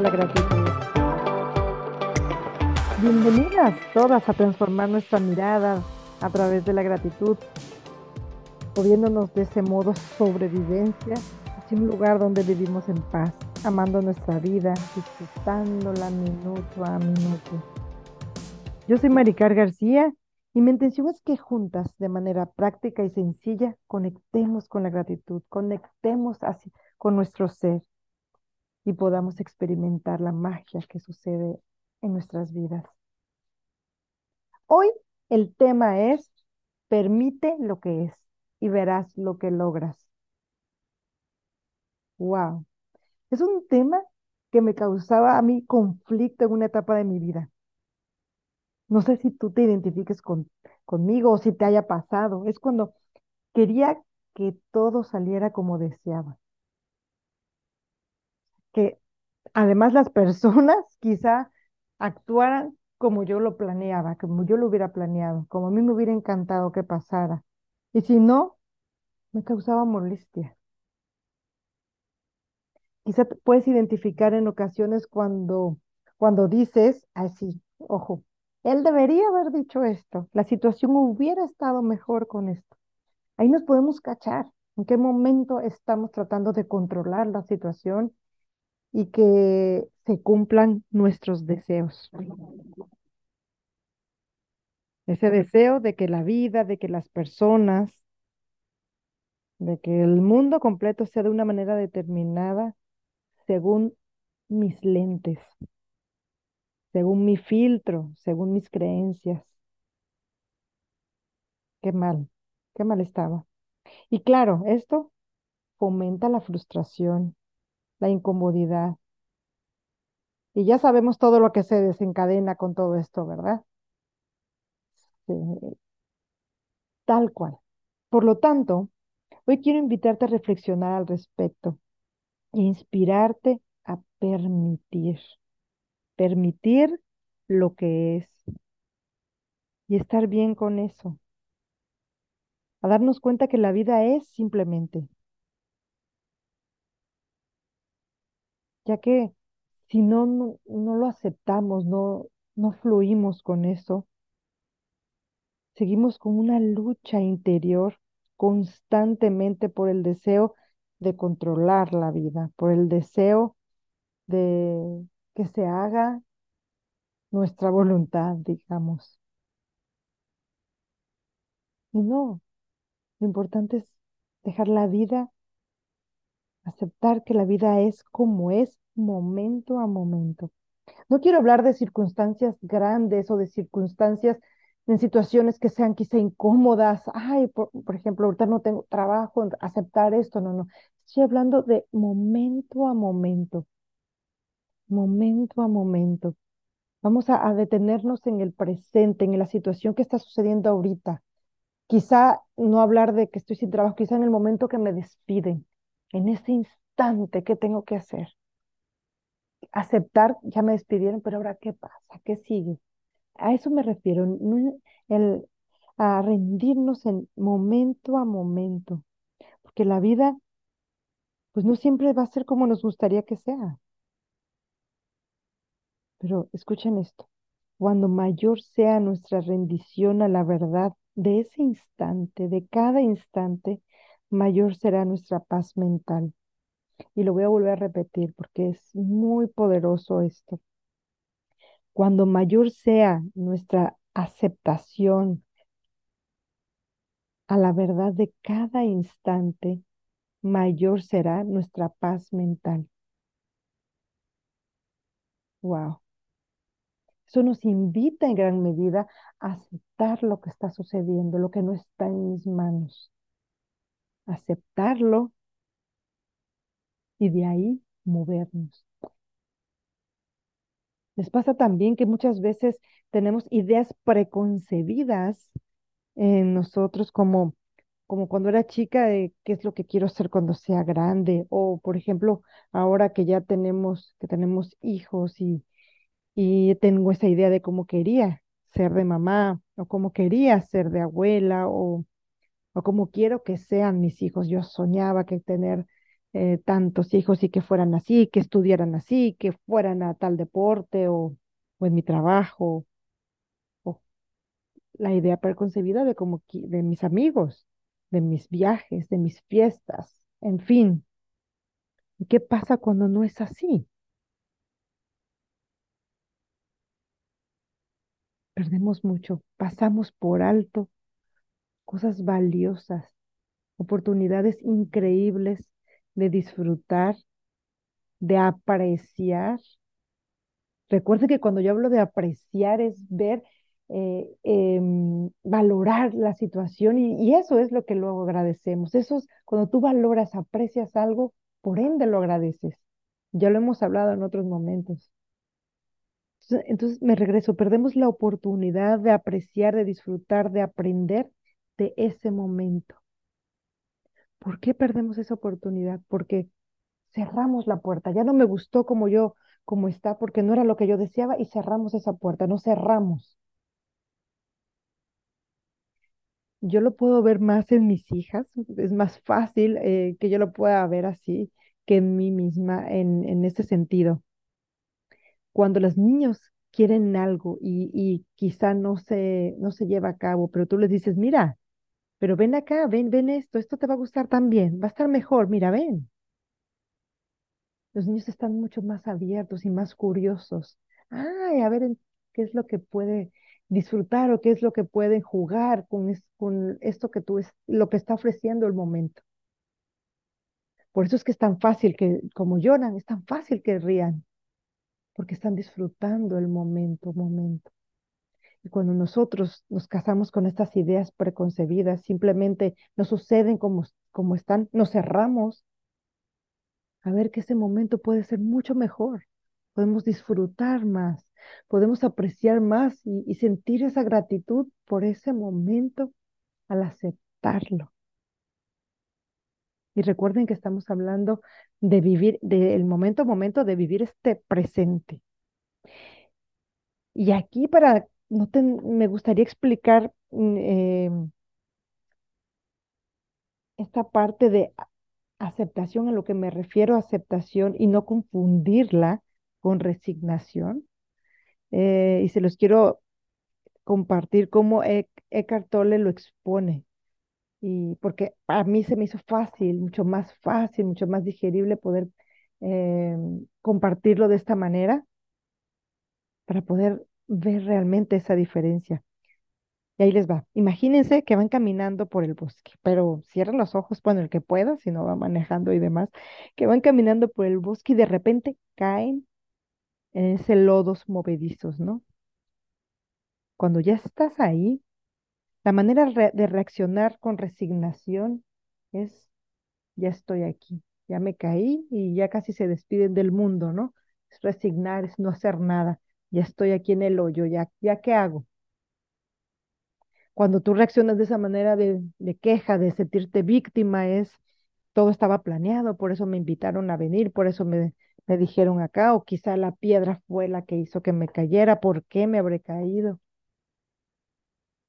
la gratitud. Bienvenidas todas a transformar nuestra mirada a través de la gratitud, moviéndonos de ese modo sobrevivencia hacia un lugar donde vivimos en paz, amando nuestra vida, disfrutándola minuto a minuto. Yo soy Maricar García y mi intención es que juntas, de manera práctica y sencilla, conectemos con la gratitud, conectemos así con nuestro ser y podamos experimentar la magia que sucede en nuestras vidas. Hoy el tema es permite lo que es y verás lo que logras. Wow. Es un tema que me causaba a mí conflicto en una etapa de mi vida. No sé si tú te identifiques con, conmigo o si te haya pasado. Es cuando quería que todo saliera como deseaba. Que además las personas quizá actuaran como yo lo planeaba, como yo lo hubiera planeado, como a mí me hubiera encantado que pasara. Y si no, me causaba molestia. Quizá puedes identificar en ocasiones cuando, cuando dices así, ojo, él debería haber dicho esto. La situación hubiera estado mejor con esto. Ahí nos podemos cachar en qué momento estamos tratando de controlar la situación y que se cumplan nuestros deseos. Ese deseo de que la vida, de que las personas, de que el mundo completo sea de una manera determinada según mis lentes, según mi filtro, según mis creencias. Qué mal, qué mal estaba. Y claro, esto fomenta la frustración, la incomodidad. Y ya sabemos todo lo que se desencadena con todo esto, ¿verdad? tal cual. Por lo tanto, hoy quiero invitarte a reflexionar al respecto inspirarte a permitir permitir lo que es y estar bien con eso. A darnos cuenta que la vida es simplemente. Ya que si no, no, lo aceptamos, no, no fluimos con eso, seguimos con una lucha interior constantemente por el deseo de controlar la vida, por el deseo de que se haga nuestra voluntad, digamos. Y no, lo importante es dejar la vida, aceptar que la vida es como es momento a momento. No quiero hablar de circunstancias grandes o de circunstancias en situaciones que sean quizá incómodas. Ay, por, ejemplo, ahorita no tengo trabajo, aceptar esto, no, no. Estoy hablando de momento a momento momento a momento. Vamos a, detenernos en el presente, en la situación que está sucediendo ahorita. Quizá no hablar de que estoy sin trabajo, quizá en el momento que me despiden, en ese instante, ¿qué tengo que hacer? Aceptar, ya me despidieron, pero ahora ¿qué pasa? ¿Qué sigue? A eso me refiero, el, a rendirnos en momento a momento, porque la vida, pues no siempre va a ser como nos gustaría que sea. Pero escuchen esto, cuando mayor sea nuestra rendición a la verdad de ese instante, de cada instante, mayor será nuestra paz mental. Y lo voy a volver a repetir porque es muy poderoso esto. Cuando mayor sea nuestra aceptación a la verdad de cada instante, mayor será nuestra paz mental. Wow. Eso nos invita en gran medida a aceptar lo que está sucediendo, lo que no está en mis manos. Aceptarlo y de ahí movernos. Les pasa también que muchas veces tenemos ideas preconcebidas en nosotros como, como cuando era chica de qué es lo que quiero hacer cuando sea grande o por ejemplo ahora que ya tenemos que tenemos hijos y y tengo esa idea de cómo quería ser de mamá o cómo quería ser de abuela o, o cómo quiero que sean mis hijos. Yo soñaba que tener eh, tantos hijos y que fueran así, que estudiaran así, que fueran a tal deporte o, o en mi trabajo, o la idea preconcebida de, como, de mis amigos, de mis viajes, de mis fiestas, en fin. ¿Y qué pasa cuando no es así? Perdemos mucho, pasamos por alto cosas valiosas, oportunidades increíbles de disfrutar, de apreciar Recuerde que cuando yo hablo de apreciar es ver, eh, em, valorar la situación y, eso es lo que luego agradecemos. Eso es cuando tú valoras, aprecias algo, por ende lo agradeces. Ya lo hemos hablado en otros momentos. Entonces, entonces me regreso, perdemos la oportunidad de apreciar, de disfrutar, de aprender de ese momento. ¿Por qué perdemos esa oportunidad? Porque cerramos la puerta. Ya no me gustó como yo, como está, porque no era lo que yo deseaba y cerramos esa puerta, no cerramos. Yo lo puedo ver más en mis hijas, es más fácil eh, que yo lo pueda ver así que en mí misma en, en ese sentido. Cuando los niños quieren algo y, y quizá no se, no se lleva a cabo, pero tú les dices, mira, pero ven acá, ven, ven esto, esto te va a gustar también, va a estar mejor, mira, ven. Los niños están mucho más abiertos y más curiosos. Ay, a ver qué es lo que puede disfrutar o qué es lo que pueden jugar con, con esto que tú es lo que está ofreciendo el momento. Por eso es que es tan fácil que, como lloran, es tan fácil que rían, porque están disfrutando el momento, momento. Y cuando nosotros nos casamos con estas ideas preconcebidas, simplemente no suceden como, como están, nos cerramos a ver que ese momento puede ser mucho mejor. Podemos disfrutar más, podemos apreciar más y, sentir esa gratitud por ese momento al aceptarlo. Y recuerden que estamos hablando de vivir, del momento a momento, de vivir este presente. Y aquí para, no te- me gustaría explicar mm, eh, esta parte de aceptación, a lo que me refiero a aceptación y no confundirla con resignación. Eh, y se los quiero compartir cómo Ec- Eckhart Tolle lo expone. Y porque a mí se me hizo fácil, mucho más fácil, mucho más digerible poder eh, compartirlo de esta manera para poder ver realmente esa diferencia. Y ahí les va. Imagínense que van caminando por el bosque, pero cierren los ojos, bueno, el que pueda, si no va manejando y demás, que van caminando por el bosque y de repente caen en ese lodos movedizos, ¿no? Cuando ya estás ahí, La manera de reaccionar con resignación es, ya estoy aquí, ya me caí y ya casi se despiden del mundo, ¿no? Es resignar, es no hacer nada, ya estoy aquí en el hoyo, ya, qué hago. Cuando tú reaccionas de esa manera de, queja, de sentirte víctima, es, todo estaba planeado, por eso me invitaron a venir, por eso me, me dijeron acá, o quizá la piedra fue la que hizo que me cayera, ¿por qué me habré caído?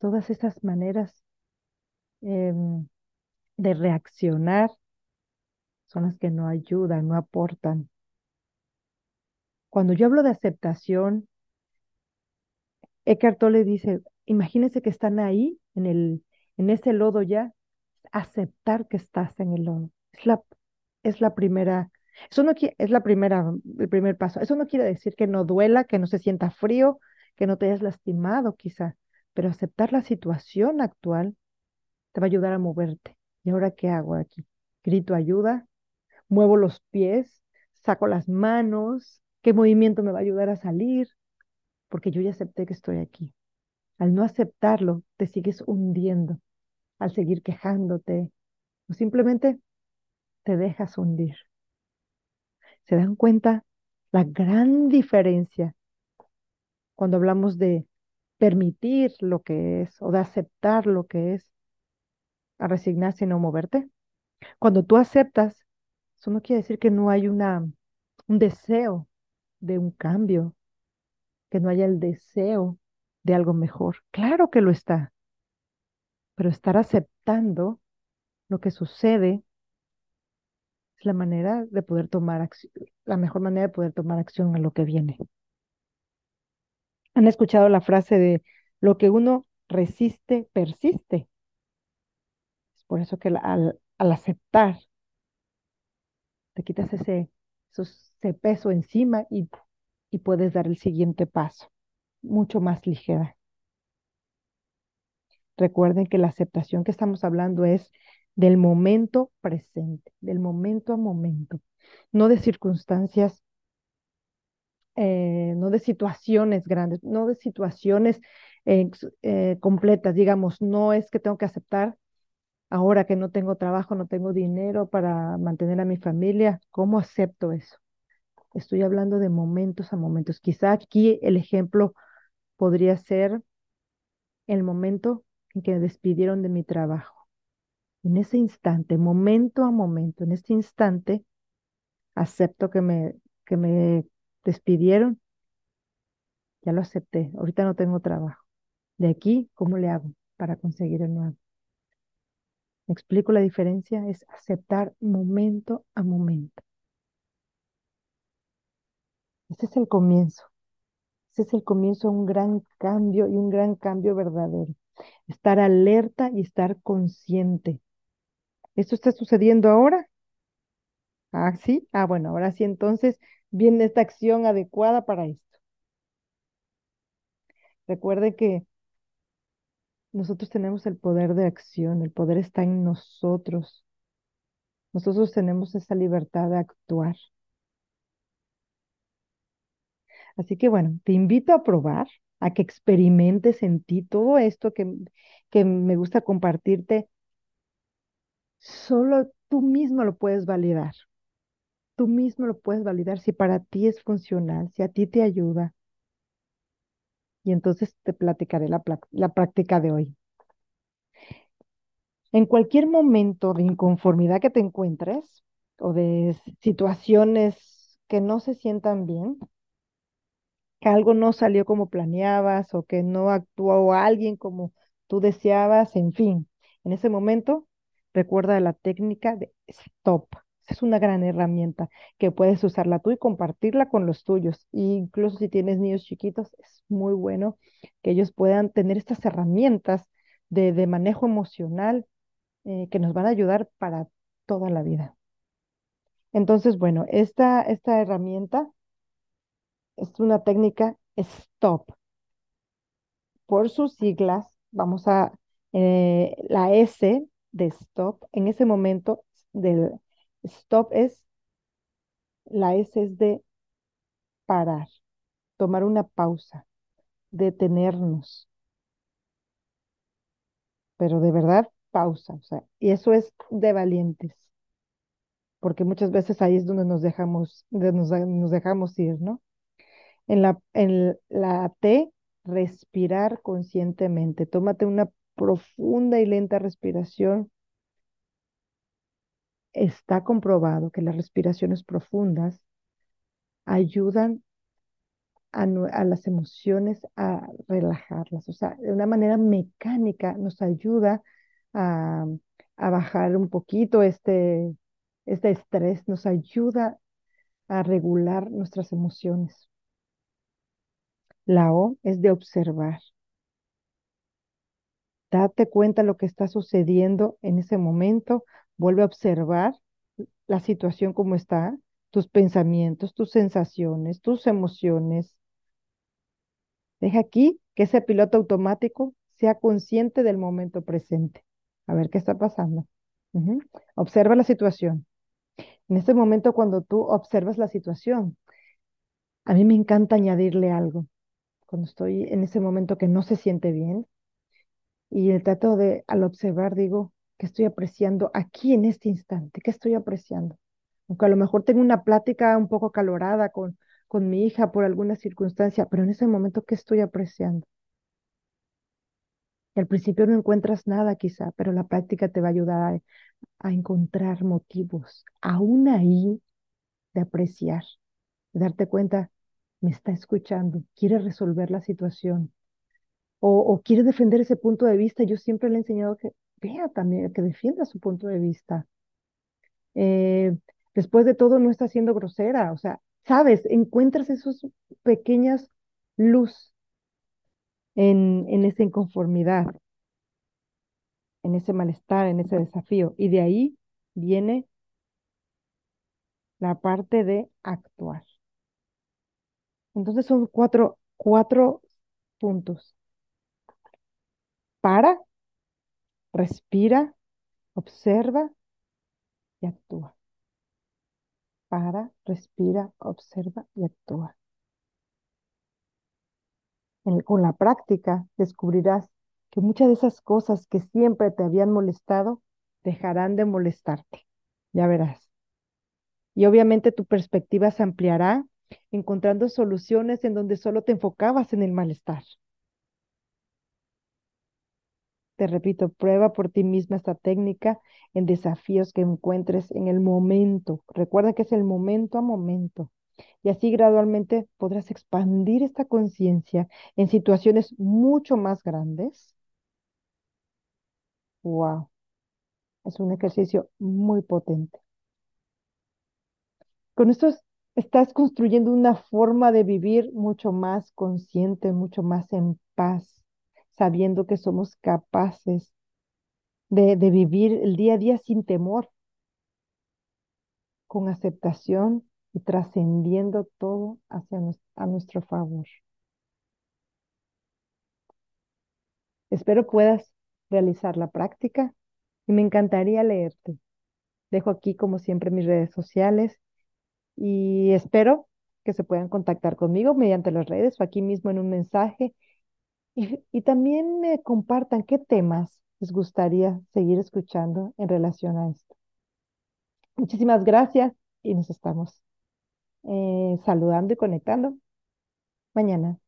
Todas esas maneras em, de reaccionar son las que no ayudan, no aportan. Cuando yo hablo de aceptación, Eckhart Tolle dice, imagínense que están ahí en el, en ese lodo ya, aceptar que estás en el lodo. Es la, es la primera, eso no es la primera, el primer paso. Eso no quiere decir que no duela, que no se sienta frío, que no te hayas lastimado quizá, pero aceptar la situación actual te va a ayudar a moverte. ¿Y ahora qué hago aquí? Grito ayuda, muevo los pies, saco las manos, qué movimiento me va a ayudar a salir, porque yo ya acepté que estoy aquí. Al no aceptarlo, te sigues hundiendo, al seguir quejándote, o simplemente te dejas hundir. ¿Se dan cuenta la gran diferencia cuando hablamos de permitir lo que es o de aceptar lo que es a resignarse y no moverte? Cuando tú aceptas, eso no quiere decir que no hay una, un deseo de un cambio, que no haya el deseo de algo mejor. Claro que lo está, pero estar aceptando lo que sucede Es la manera de poder tomar la mejor manera de poder tomar acción a lo que viene. ¿Han escuchado la frase de lo que uno resiste, persiste? Es por eso que al, al aceptar, te quitas ese, ese peso encima y, y puedes dar el siguiente paso, mucho más ligera. Recuerden que la aceptación que estamos hablando es del momento presente, del momento a momento, no de circunstancias, eh, no de situaciones grandes, no de situaciones eh, eh, completas, digamos, no es que tengo que aceptar ahora que no tengo trabajo, no tengo dinero para mantener a mi familia, ¿cómo acepto eso? Estoy hablando de momentos a momentos. Quizá aquí el ejemplo podría ser el momento en que me despidieron de mi trabajo en ese instante, momento a momento, en este instante, acepto que me, que me despidieron, ya lo acepté, ahorita no tengo trabajo. De aquí, ¿cómo le hago para conseguir el nuevo? ¿Me explico la diferencia? Es aceptar momento a momento. Ese es el comienzo. Ese es el comienzo de un gran cambio y un gran cambio verdadero. Estar alerta y estar consciente ¿Esto está sucediendo ahora? Ah, sí. Ah, bueno, ahora sí, entonces viene esta acción adecuada para esto. Recuerde que nosotros tenemos el poder de acción, el poder está en nosotros. Nosotros tenemos esa libertad de actuar. Así que bueno, te invito a probar, a que experimentes en ti todo esto que, que me gusta compartirte Solo tú mismo lo puedes validar. Tú mismo lo puedes validar si para ti es funcional, si a ti te ayuda. Y entonces te platicaré la, la práctica de hoy. En cualquier momento de inconformidad que te encuentres o de situaciones que no se sientan bien, que algo no salió como planeabas o que no actuó alguien como tú deseabas, en fin, en ese momento Recuerda la técnica de stop. Es una gran herramienta que puedes usarla tú y compartirla con los tuyos. E incluso si tienes niños chiquitos, es muy bueno que ellos puedan tener estas herramientas de, manejo emocional eh, que nos van a ayudar para toda la vida. Entonces, bueno, esta, esta herramienta es una técnica STOP. Por sus siglas, vamos a, eh, la S de stop, en ese momento del stop es, la S es de parar, tomar una pausa, detenernos. Pero de verdad, pausa, o sea, y eso es de valientes, porque muchas veces ahí es donde nos dejamos, nos, nos dejamos ir, ¿no? En la, en la T, respirar conscientemente. Tómate una profunda y lenta respiración. Está comprobado que las respiraciones profundas ayudan a, las emociones a relajarlas, o sea, de una manera mecánica nos ayuda a, bajar un poquito este, este estrés, nos ayuda a regular nuestras emociones. La O es de observar. Date cuenta lo que está sucediendo en ese momento. Vuelve a observar la situación como está, tus pensamientos, tus sensaciones, tus emociones. Deja aquí que ese piloto automático sea consciente del momento presente. A ver qué está pasando. Observa la situación. En ese momento, cuando tú observas la situación, a mí me encanta añadirle algo. Cuando estoy en ese momento que no se siente bien, y el trato de, al observar, digo, que estoy apreciando aquí en este instante? ¿Qué estoy apreciando? Aunque a lo mejor tengo una plática un poco calorada con, con mi hija por alguna circunstancia, pero en ese momento, ¿qué estoy apreciando? Y al principio no encuentras nada quizá, pero la práctica te va a ayudar a, encontrar motivos, aún ahí, de apreciar, darte cuenta, me está escuchando, quiere resolver la situación, o, quiere defender ese punto de vista, yo siempre le he enseñado que vea también, que defienda su punto de vista. Eh, Después de todo, no estás siendo grosera, o sea, sabes, encuentras esos pequeñas luz en, en esa inconformidad, en ese malestar, en ese desafío. Y de ahí viene la parte de actuar. Entonces son cuatro, puntos. Para, respira, observa y actúa. Para, respira, observa y actúa. con la práctica descubrirás que muchas de esas cosas que siempre te habían molestado dejarán de molestarte. Ya verás. Y obviamente tu perspectiva se ampliará encontrando soluciones en donde solo te enfocabas en el malestar. Te repito, prueba por ti misma esta técnica en desafíos que encuentres en el momento. Recuerda que es el momento a momento. Y así gradualmente podrás expandir esta conciencia en situaciones mucho más grandes. Wow. Es un ejercicio muy potente. Con esto estás construyendo una forma de vivir mucho más consciente, mucho más en paz sabiendo que somos capaces de, vivir el día a día sin temor, con aceptación y trascendiendo todo hacia a nuestro favor. Espero puedas realizar la práctica y me encantaría leerte. Dejo aquí, como siempre, mis redes sociales y espero que se puedan contactar conmigo mediante las redes o aquí mismo en un mensaje y, también me compartan qué temas les gustaría seguir escuchando en relación a esto. Muchísimas gracias y nos estamos eh, saludando y conectando mañana.